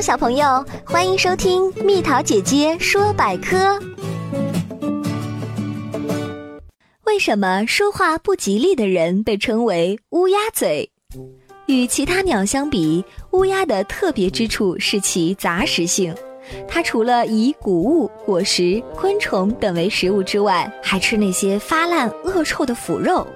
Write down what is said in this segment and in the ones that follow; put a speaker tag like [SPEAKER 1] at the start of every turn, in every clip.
[SPEAKER 1] 小朋友，欢迎收听蜜桃姐姐说百科。为什么说话不吉利的人被称为乌鸦嘴？与其他鸟相比，乌鸦的特别之处是其杂食性。它除了以谷物、果实、昆虫等为食物之外，还吃那些发烂、恶臭的腐肉。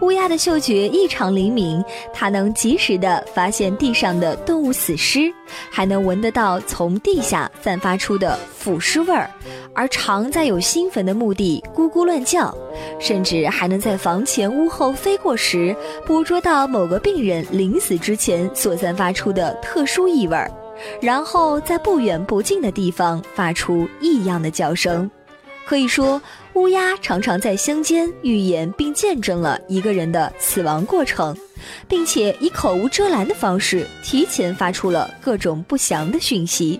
[SPEAKER 1] 乌鸦的嗅觉异常灵敏，它能及时地发现地上的动物死尸，还能闻得到从地下散发出的腐尸味儿，而常在有新坟的墓地咕咕乱叫，甚至还能在房前屋后飞过时，捕捉到某个病人临死之前所散发出的特殊异味儿，然后在不远不近的地方发出异样的叫声。可以说，乌鸦常常在乡间预言并见证了一个人的死亡过程，并且以口无遮拦的方式提前发出了各种不祥的讯息。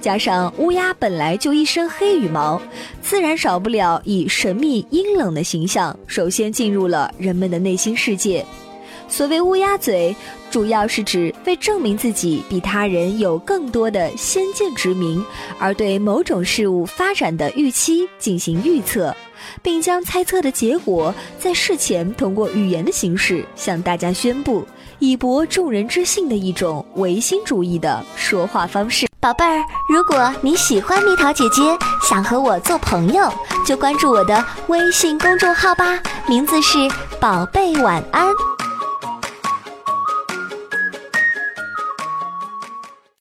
[SPEAKER 1] 加上乌鸦本来就一身黑羽毛，自然少不了以神秘阴冷的形象，首先进入了人们的内心世界。所谓乌鸦嘴，主要是指为证明自己比他人有更多的先见之明，而对某种事物发展的预期进行预测，并将猜测的结果在事前通过语言的形式向大家宣布，以博众人之信的一种唯心主义的说话方式。宝贝儿，如果你喜欢蜜桃姐姐，想和我做朋友，就关注我的微信公众号吧，名字是宝贝晚安。